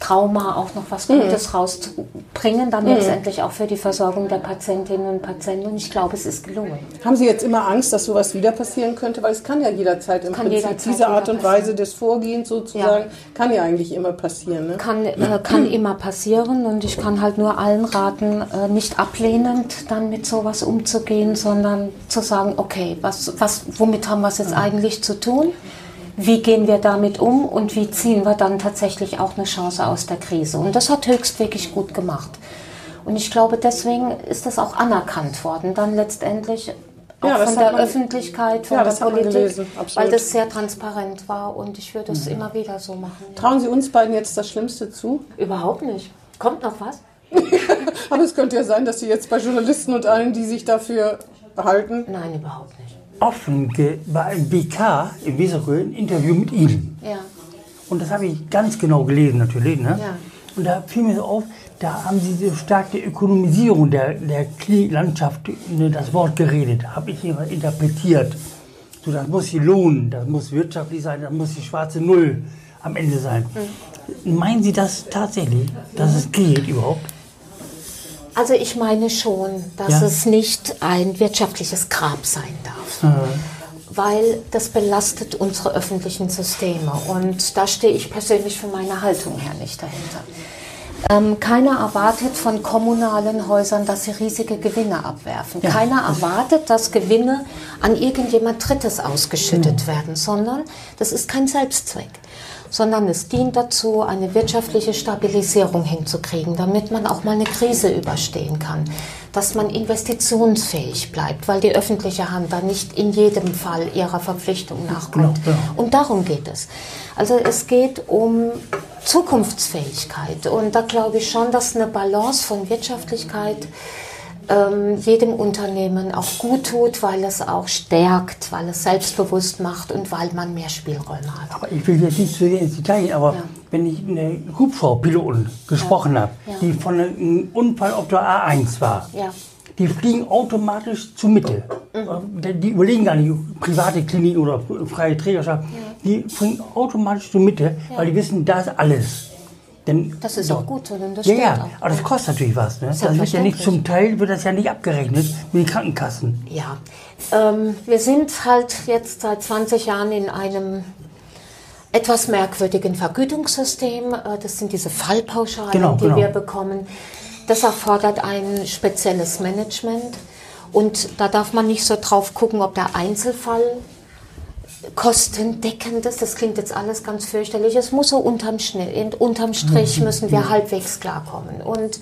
Trauma auch noch was Gutes rauszubringen, dann letztendlich auch für die Versorgung der Patientinnen und Patienten. Und ich glaube, es ist gelungen. Haben Sie jetzt immer Angst, dass sowas wieder passieren könnte? Weil es kann ja jederzeit im Kann Prinzip, jederzeit diese Art und Weise des Vorgehens sozusagen, kann ja eigentlich immer passieren. Ne? Kann, äh, kann immer passieren und ich kann halt nur allen raten, äh, nicht ablehnend dann mit sowas umzugehen, sondern zu sagen, okay, was, was, womit haben wir es jetzt eigentlich zu tun? Wie gehen wir damit um und wie ziehen wir dann tatsächlich auch eine Chance aus der Krise? Und das hat Höchst wirklich gut gemacht. Und ich glaube, deswegen ist das auch anerkannt worden, dann letztendlich auch Ja, von der man- Öffentlichkeit, von Ja, der Politik, gelesen, weil das sehr transparent war und ich würde es immer wieder so machen. Trauen Sie uns beiden jetzt das Schlimmste zu? Überhaupt nicht. Kommt noch was? Aber es könnte ja sein, dass Sie jetzt bei Journalisten und allen, die sich dafür halten, Nein, überhaupt nicht. Offen im BK in Weserö ein Interview mit Ihnen. Ja. Und das habe ich ganz genau gelesen natürlich. Ne? Ja. Und da fiel mir so auf, da haben Sie so stark die Ökonomisierung der, der Kliniklandschaft, ne, das Wort geredet, habe ich immer interpretiert. So, das muss sich lohnen, das muss wirtschaftlich sein, das muss die schwarze Null am Ende sein. Mhm. Meinen Sie das tatsächlich, dass es geht überhaupt? Also ich meine schon, dass Ja. es nicht ein wirtschaftliches Grab sein darf. Weil das belastet unsere öffentlichen Systeme. Und da stehe ich persönlich von meiner Haltung her nicht dahinter. Ähm, keiner erwartet von kommunalen Häusern, dass sie riesige Gewinne abwerfen. Ja. Keiner erwartet, dass Gewinne an irgendjemand Drittes ausgeschüttet werden, sondern das ist kein Selbstzweck sondern es dient dazu, eine wirtschaftliche Stabilisierung hinzukriegen, damit man auch mal eine Krise überstehen kann, dass man investitionsfähig bleibt, weil die öffentliche Hand da nicht in jedem Fall ihrer Verpflichtung nachkommt. Genau, Und darum geht es. Also es geht um Zukunftsfähigkeit und da glaube ich schon, dass eine Balance von Wirtschaftlichkeit ähm, jedem Unternehmen auch gut tut, weil es auch stärkt, weil es selbstbewusst macht und weil man mehr Spielräume hat. Aber ich will jetzt nicht zu sehr ins Detail gehen, aber Ja. wenn ich eine Hubschrauberpilotin gesprochen habe, Ja. die von einem Unfall auf der A1 war, Ja. die fliegen automatisch zur Mitte. Mhm. Die- Die überlegen gar nicht, private Kliniken oder freie Trägerschaft, die fliegen automatisch zur Mitte, weil die wissen, da ist alles. Denn, Das ist auch gut so, denn das ja, ja, auch. aber das kostet natürlich was. Ne? Das wird ja nicht zum Teil wird das ja nicht abgerechnet mit den Krankenkassen. Ja, ähm, wir sind halt jetzt seit 20 Jahren in einem etwas merkwürdigen Vergütungssystem. Äh, Das sind diese Fallpauschalen, Genau, die genau. wir bekommen. Das erfordert ein spezielles Management. Und da darf man nicht so drauf gucken, ob der Einzelfall kostendeckend ist. Das klingt jetzt alles ganz fürchterlich. Es muss so unterm, Schnitt, unterm Strich müssen wir halbwegs klarkommen. Und,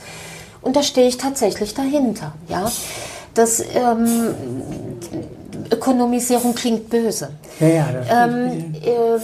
und da stehe ich tatsächlich dahinter. Ja? Das, ähm, Ökonomisierung klingt böse. Ja, ja, das Ähm, ähm,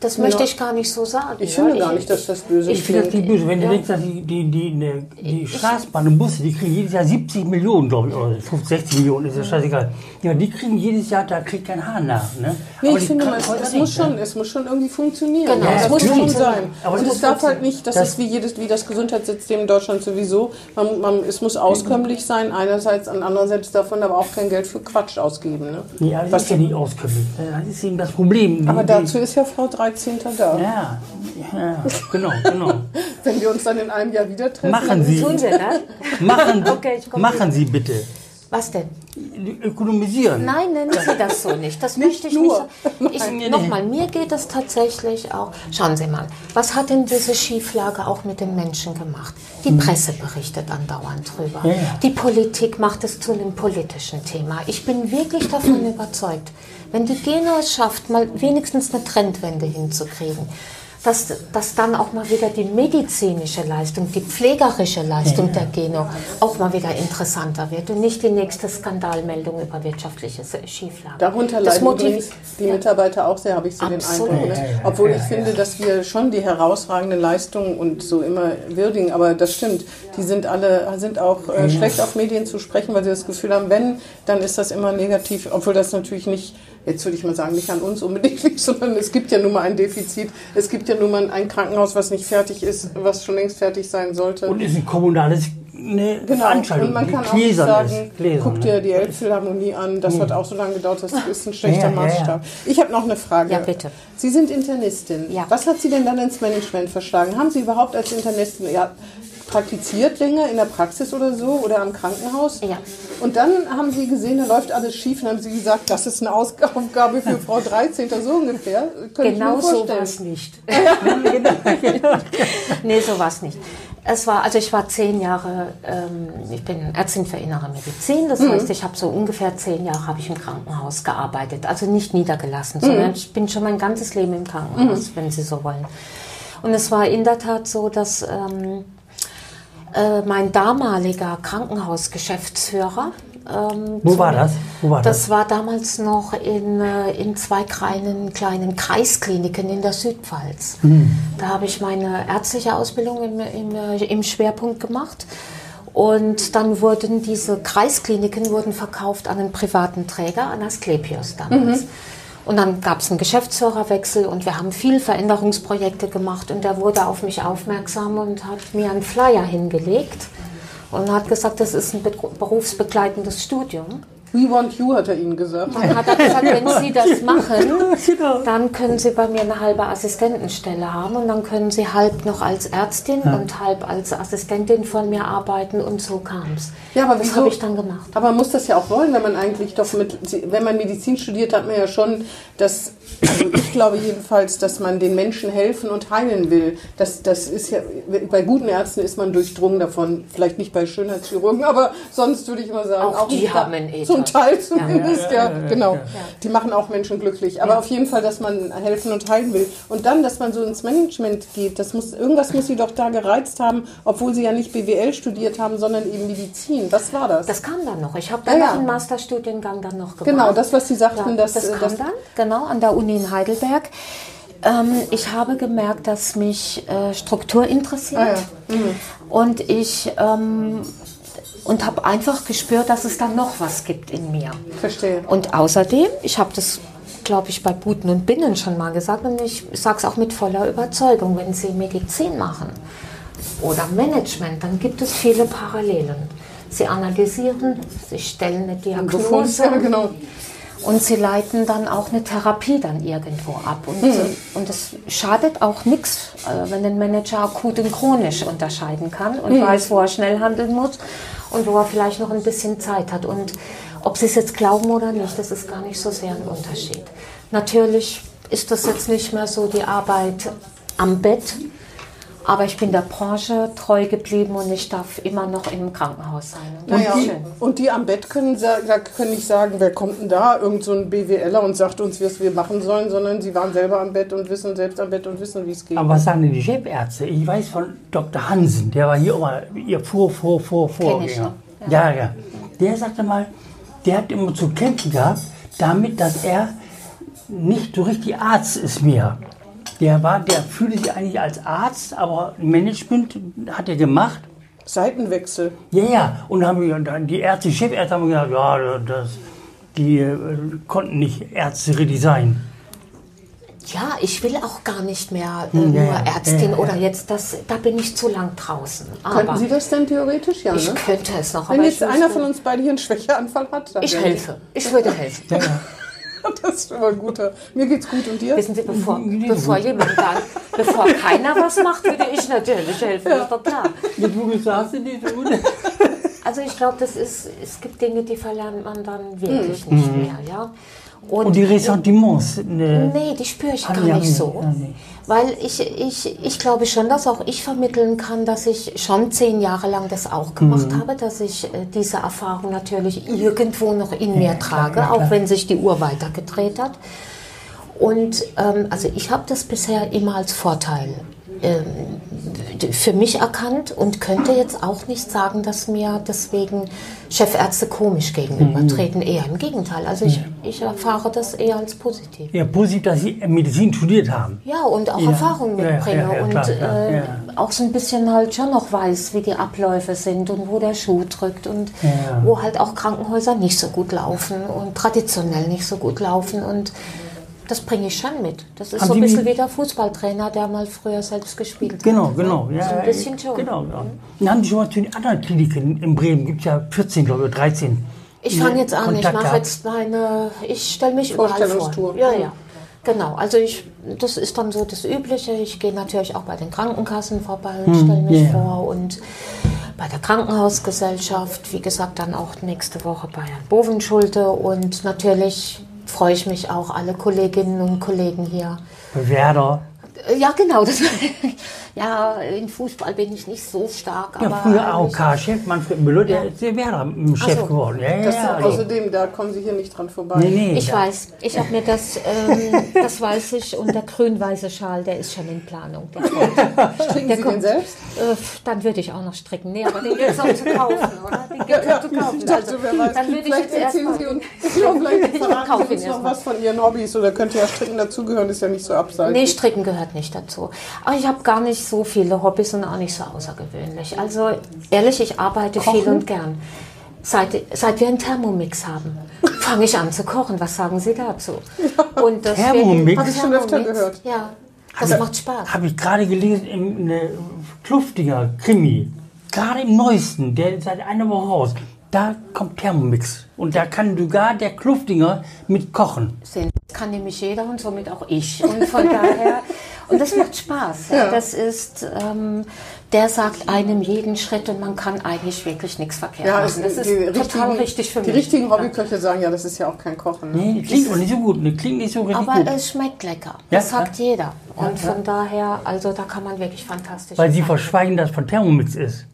das möchte Ja. ich gar nicht so sagen. Ich ja. finde gar nicht, dass das böse Ich finde das nicht böse. Wenn du Ja. denkst, dass die, die, die, die, die Straßenbahn und Busse, die kriegen jedes Jahr 70 Millionen, glaube ich, oder 50, 60 Millionen, ist ja scheißegal. Ja, die kriegen jedes Jahr, da kriegt kein Hahn nach. Ne? Nee, Aber ich finde, es, es, muss schon, ne? es muss schon irgendwie funktionieren. Genau, ja, es muss schon sein. Aber es und es darf halt nicht, das, Das- ist wie, jedes, wie das Gesundheitssystem in Deutschland sowieso. Man, man, es muss auskömmlich sein, einerseits, und andererseits darf man aber auch kein Geld für Quatsch ausgeben. Ne? Aber das Was ist ja nicht auskömmlich. Das ist eben das Problem. Aber dazu ist ja Frau 13. da. Ja, ja, genau, genau. Wenn wir uns dann in einem Jahr wieder treffen. Machen Sie, Tun Sie, ne? machen, Okay, machen Sie bitte. Was denn? Ökonomisieren. Nein, nennen Sie das so nicht. Das möchte ich nicht. Ich, Nochmal, mir geht es tatsächlich auch. Schauen Sie mal, was hat denn diese Schieflage auch mit den Menschen gemacht? Die Presse berichtet andauernd drüber. Ja, ja. Die Politik macht es zu einem politischen Thema. Ich bin wirklich davon überzeugt, wenn die Geno es schafft, mal wenigstens eine Trendwende hinzukriegen, dass, dass dann auch mal wieder die medizinische Leistung, die pflegerische Leistung der Geno auch mal wieder interessanter wird und nicht die nächste Skandalmeldung über wirtschaftliche Schieflage. Darunter Das leiden übrigens die Mitarbeiter auch sehr, habe ich so Absolut. den Eindruck. Ja, Ne? ja, ja, Obwohl ja, ich ja. finde, dass wir schon die herausragende Leistung und so immer würdigen, aber das stimmt. Die sind alle, sind auch äh, schlecht auf Medien zu sprechen, weil sie das Gefühl haben, wenn, dann ist das immer negativ, obwohl das natürlich nicht, jetzt würde ich mal sagen, nicht an uns unbedingt liegt, sondern es gibt ja nun mal ein Defizit. Es gibt ja nun mal ein Krankenhaus, was nicht fertig ist, was schon längst fertig sein sollte. Und ist ein kommunales eine Genau, Veranstaltung, und man kann auch nicht sagen. Gläsern, guck ne? dir die Elbphilharmonie an, das hat auch so lange gedauert, das ist ein schlechter Ja, ja, ja. Maßstab. Ich habe noch eine Frage. Ja, bitte. Sie sind Internistin. Ja. Was hat Sie denn dann ins Management verschlagen? Haben Sie überhaupt als Internistin ja, praktiziert länger in der Praxis oder so oder am Krankenhaus? Ja. Und dann haben Sie gesehen, da läuft alles schief und haben Sie gesagt, das ist eine Aufgabe für Frau 13. so ungefähr. Könnte Genau so war es nicht. nee, so war es nicht. Es war, also ich war zehn Jahre, ähm, ich bin Ärztin für innere Medizin, das heißt, ich habe so ungefähr zehn Jahre habe ich im Krankenhaus gearbeitet, also nicht niedergelassen, sondern ich bin schon mein ganzes Leben im Krankenhaus, wenn Sie so wollen. Und es war in der Tat so, dass ähm, äh, mein damaliger Krankenhausgeschäftsführer. Ähm, Wo war das? Wo war das war damals noch in, äh, in zwei kleinen, kleinen Kreiskliniken in der Südpfalz. Da habe ich meine ärztliche Ausbildung im, im, äh, im Schwerpunkt gemacht. Und dann wurden diese Kreiskliniken wurden verkauft an einen privaten Träger, an Asklepios damals. Und dann gab es einen Geschäftsführerwechsel und wir haben viel Veränderungsprojekte gemacht und der wurde auf mich aufmerksam und hat mir einen Flyer hingelegt und hat gesagt, das ist ein be- berufsbegleitendes Studium. We want you, hat er Ihnen gesagt. Und hat er gesagt, wenn Sie das machen, Genau. dann können Sie bei mir eine halbe Assistentenstelle haben und dann können Sie halb noch als Ärztin und halb als Assistentin von mir arbeiten und so kam es. Ja, aber das habe ich dann gemacht. Aber man muss das ja auch wollen, wenn man eigentlich doch mit, wenn man Medizin studiert, hat man ja schon das, also ich glaube jedenfalls, dass man den Menschen helfen und heilen will. Das, das ist ja, bei guten Ärzten ist man durchdrungen davon, vielleicht nicht bei Schönheitschirurgen, aber sonst würde ich mal sagen, Auch die nicht haben einen Ethos. Zum Teil zumindest, ja, genau. Die machen auch Menschen glücklich. Aber auf jeden Fall, dass man helfen und heilen will. Und dann, dass man so ins Management geht, das muss, irgendwas muss sie doch da gereizt haben, obwohl sie ja nicht BWL studiert haben, sondern eben Medizin. Was war das? Das kam dann noch. Ich habe dann ja. noch einen Masterstudiengang dann noch gemacht. Genau, das, was Sie sagten, dass das äh, kam das, dann, genau, an der Uni in Heidelberg. Ähm, ich habe gemerkt, dass mich äh, Struktur interessiert. Ah, ja. Und ich ähm, und habe einfach gespürt, dass es dann noch was gibt in mir. verstehe. Und außerdem, ich habe das, glaube ich, bei Buten und Binnen schon mal gesagt und ich sage es auch mit voller Überzeugung, wenn Sie Medizin machen oder Management, dann gibt es viele Parallelen. Sie analysieren, Sie stellen eine Diagnose Ja, genau. und Sie leiten dann auch eine Therapie dann irgendwo ab. Und, äh, und es schadet auch nichts, äh, wenn ein Manager akut und chronisch unterscheiden kann und weiß, wo er schnell handeln muss und wo er vielleicht noch ein bisschen Zeit hat. Und ob Sie es jetzt glauben oder nicht, das ist gar nicht so sehr ein Unterschied. Natürlich ist das jetzt nicht mehr so die Arbeit am Bett, Aber ich bin der Branche treu geblieben und ich darf immer noch im Krankenhaus sein. Und Naja, schön. und die am Bett können, da können nicht sagen, wer kommt denn da, irgend so ein BWLer und sagt uns, was wir machen sollen, sondern sie waren selber am Bett und wissen selbst am Bett und wissen, wie es geht. Aber was sagen denn die Chefärzte? Ich weiß von Dr. Hansen, der war hier immer, ihr vor, vor, vor, Vorgänger. noch, Ja, ja. Der sagte mal, der hat immer zu kämpfen gehabt, damit, dass er nicht so richtig Arzt ist mehr. Der war, der fühlte sich eigentlich als Arzt, aber Management hat er gemacht. Seitenwechsel. Ja, ja. Und haben wir, dann die Ärzte, Chefärzte haben gesagt, ja, das, die äh, konnten nicht Ärzte sein. Ja, ich will auch gar nicht mehr äh, Hm, ja, nur ja, Ärztin ja, ja. oder jetzt das, da bin ich zu lang draußen. Aber Könnten Sie das denn theoretisch? Ja, ich ne? könnte es noch. Wenn aber jetzt einer von uns beide hier einen Schwächeanfall hat, dann Ich helfe. Ich würde helfen. Ja, ja. Das ist immer ein guter. Mir geht's gut und dir? Wissen Sie, bevor, Nee, bevor gut. jemand dann, bevor keiner was macht, würde ich natürlich helfen, ist doch klar. Du sagst, sind die so gut. Also ich glaube, das ist, es gibt Dinge, die verlernt man dann wirklich nicht mehr, ja. Und die Ressentiments. Ne, Nee, die spüre ich gar nicht so. Weil ich, ich, ich glaube schon, dass auch ich vermitteln kann, dass ich schon zehn Jahre lang das auch gemacht Mhm. habe, dass ich äh, diese Erfahrung natürlich irgendwo noch in mir trage, auch wenn sich die Uhr weitergedreht hat. Und ähm, also ich habe das bisher immer als Vorteil für mich erkannt und könnte jetzt auch nicht sagen, dass mir deswegen Chefärzte komisch gegenübertreten. Eher im Gegenteil. Also ich, ich erfahre das eher als positiv. Ja, positiv, dass Sie Medizin studiert haben. Ja, und auch Ja, Erfahrung mitbringe ja, ja, und klar, klar, äh, auch so ein bisschen halt schon noch weiß, wie die Abläufe sind und wo der Schuh drückt und wo halt auch Krankenhäuser nicht so gut laufen und traditionell nicht so gut laufen und das bringe ich schon mit. Das ist Haben so ein bisschen wie der Fußballtrainer, der mal früher selbst gespielt Genau, hat. genau. ne? Ja, so ein bisschen schon. Genau, ja. Dann haben Sie schon mal zu den anderen Kliniken in Bremen, gibt es ja 14, glaube ich, oder 13. Ich fange jetzt an, ich Kontakt mache gehabt. jetzt meine, ich stelle mich überall vor. Ja, ja. Genau, also ich, das ist dann so das Übliche. Ich gehe natürlich auch bei den Krankenkassen vorbei und stelle mich Hm, ja. vor und bei der Krankenhausgesellschaft, wie gesagt, dann auch nächste Woche bei Herrn Bovenschulte und natürlich freue ich mich auch, alle Kolleginnen und Kollegen hier. Äh, Ja, genau. Das, ja, in Fußball bin ich nicht so stark. Ja, aber früher AOK-Chef Manfred Müller, der der Werder-Chef Ach so. geworden. Ja, Das ja. außerdem, da kommen Sie hier nicht dran vorbei. nee, nee. Ich da- weiß, ich habe mir das, ähm, das weiß ich, und der grün-weiße Schal, der ist schon in Planung. Der kommt. Stricken Der Sie kommt. den selbst? Äh, dann würde ich auch noch stricken. Nee, aber den gibt es auch zu kaufen, oder? Den gibt es Ja, auch zu kaufen. ich dachte, Also, wer weiß. dann würde ich vielleicht jetzt erst mal, Sie uns, vielleicht Ich verraten Sie uns noch was von Ihren Hobbys oder könnte ja Stricken dazugehören, ist ja nicht so abseitig. Nee, Stricken gehört nicht dazu. Aber ich habe gar nicht so viele Hobbys und auch nicht so außergewöhnlich. Also ehrlich, ich arbeite viel und gern. Seit, seit wir einen Thermomix haben, fange ich an zu kochen. Was sagen Sie dazu? Und deswegen- Thermomix? Hab ich schon öfter Thermomix, gehört. Ja, das macht Spaß. Habe ich gerade gelesen in eine Kluftiger Krimi. Gerade im neuesten, der ist seit einer Woche raus. Da kommt Thermomix. Und da kann sogar der Kluftinger mit kochen. sehen. Das kann nämlich jeder und somit auch ich. Und von daher, und das macht Spaß. Ja. Ja. Das ist, ähm, der sagt einem jeden Schritt und man kann eigentlich wirklich nichts verkehrt Ja, machen. Das ist die total richtigen, richtig für Die mich. richtigen Hobbyköche sagen ja, das ist ja auch kein Kochen. Ne? Nee, klingt auch nicht so gut. Ne, klingt nicht so richtig Aber gut. es schmeckt lecker. Ja, das sagt jeder. Und von daher, also da kann man wirklich fantastisch Weil sie verschweigen, dass von Thermomix ist.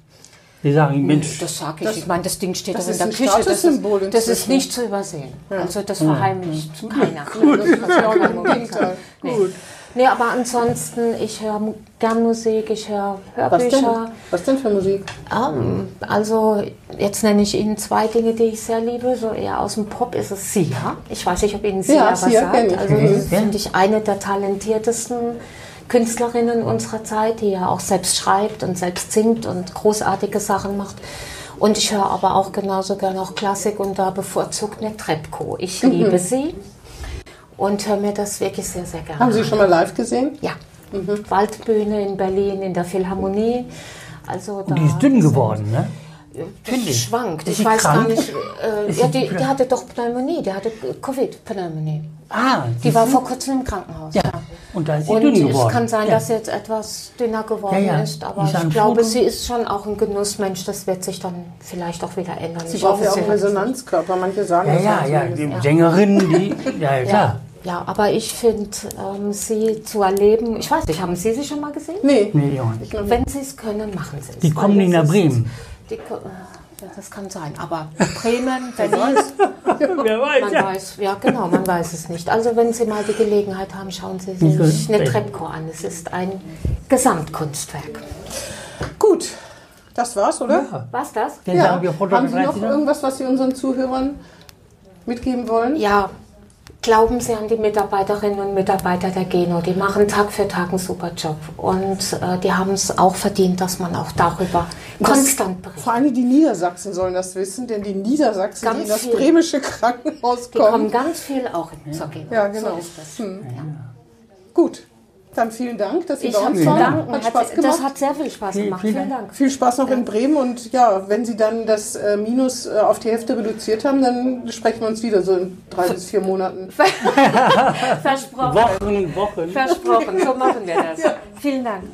Sie sagen, Mensch, Das sage ich. ich meine, das Ding steht das doch in ist der ein Küche. Das ist, das ist nicht zu übersehen. Also das verheimlicht keiner. Das ist ja auch. Gut. Nee, aber ansonsten, ich höre gern Musik, ich höre Was denn? Hörbücher. Was denn für Musik? Ähm, also jetzt nenne ich Ihnen zwei Dinge, die ich sehr liebe. So eher aus dem Pop ist es Sia. Ich weiß nicht, ob Ihnen Sia Ja, was Sia sagt. ich. Also Mhm. finde ich, eine der talentiertesten Künstlerinnen unserer Zeit, die ja auch selbst schreibt und selbst singt und großartige Sachen macht. Und ich höre aber auch genauso gerne auch Klassik und da bevorzugt eine Trepko. Ich Mhm. liebe sie und höre mir das wirklich sehr, sehr gerne Haben Sie schon mal live gesehen? Ja. Waldbühne in Berlin, in der Philharmonie. Also da die ist dünn geworden, ne? Finde ich. schwankt. Ist Ich weiß krank? gar nicht. Äh, Ist ja, die, die hatte doch Pneumonie, die hatte Covid-Pneumonie. Ah, Die war siehst vor kurzem im Krankenhaus. Ja, und da ist sie Und dünn es geworden. kann sein, ja. dass sie jetzt etwas dünner geworden Ja, ja. ist, aber Die ich glaube, sie ist schon auch ein Genussmensch. Das wird sich dann vielleicht auch wieder ändern. Sie braucht ja auch einen es. Resonanzkörper. Manche sagen Ja, das ja, ja, die Sängerinnen, die, ja, ja, klar. Ja, aber ich finde, ähm, sie zu erleben, ich weiß nicht, haben Sie sie schon mal gesehen? Nee. Nee, auch nicht. Wenn Sie es können, machen Sie es. Die kommen es nach ist- Bremen. Die, ja, das kann sein. Aber Bremen, Berlin, Wer weiß, man ja. weiß, ja genau, man weiß es nicht. Also wenn Sie mal die Gelegenheit haben, schauen Sie sich eine Trepco an. Es ist ein Gesamtkunstwerk. Gut, das war's, oder? Was das? Dann sagen wir Foto Haben Sie noch 30 irgendwas, was Sie unseren Zuhörern mitgeben wollen? Ja, glauben Sie an die Mitarbeiterinnen und Mitarbeiter der Geno. Die machen Tag für Tag einen super Job. Und äh, die haben es auch verdient, dass man auch darüber konstant berichtet. Vor allem die Niedersachsen sollen das wissen, denn die Niedersachsen, Ganz die in das viel. bremische Krankenhaus Die kommen kommen. ganz viel auch in zur Geno. Ja, genau. So ist das. Hm. Gut, dann vielen Dank, dass Sie Ich bei uns waren. Hat Spaß gemacht. das hat sehr viel Spaß gemacht. vielen Vielen Dank. Viel Spaß noch in Bremen und ja, wenn Sie dann das äh, Minus äh, auf die Hälfte reduziert haben, dann sprechen wir uns wieder so in drei bis vier Monaten. Versprochen. Wochen, Wochen. Versprochen. So machen wir das. Vielen Dank.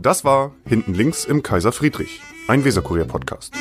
Das war Hinten links im Kaiser Friedrich, ein Weserkurier-Podcast.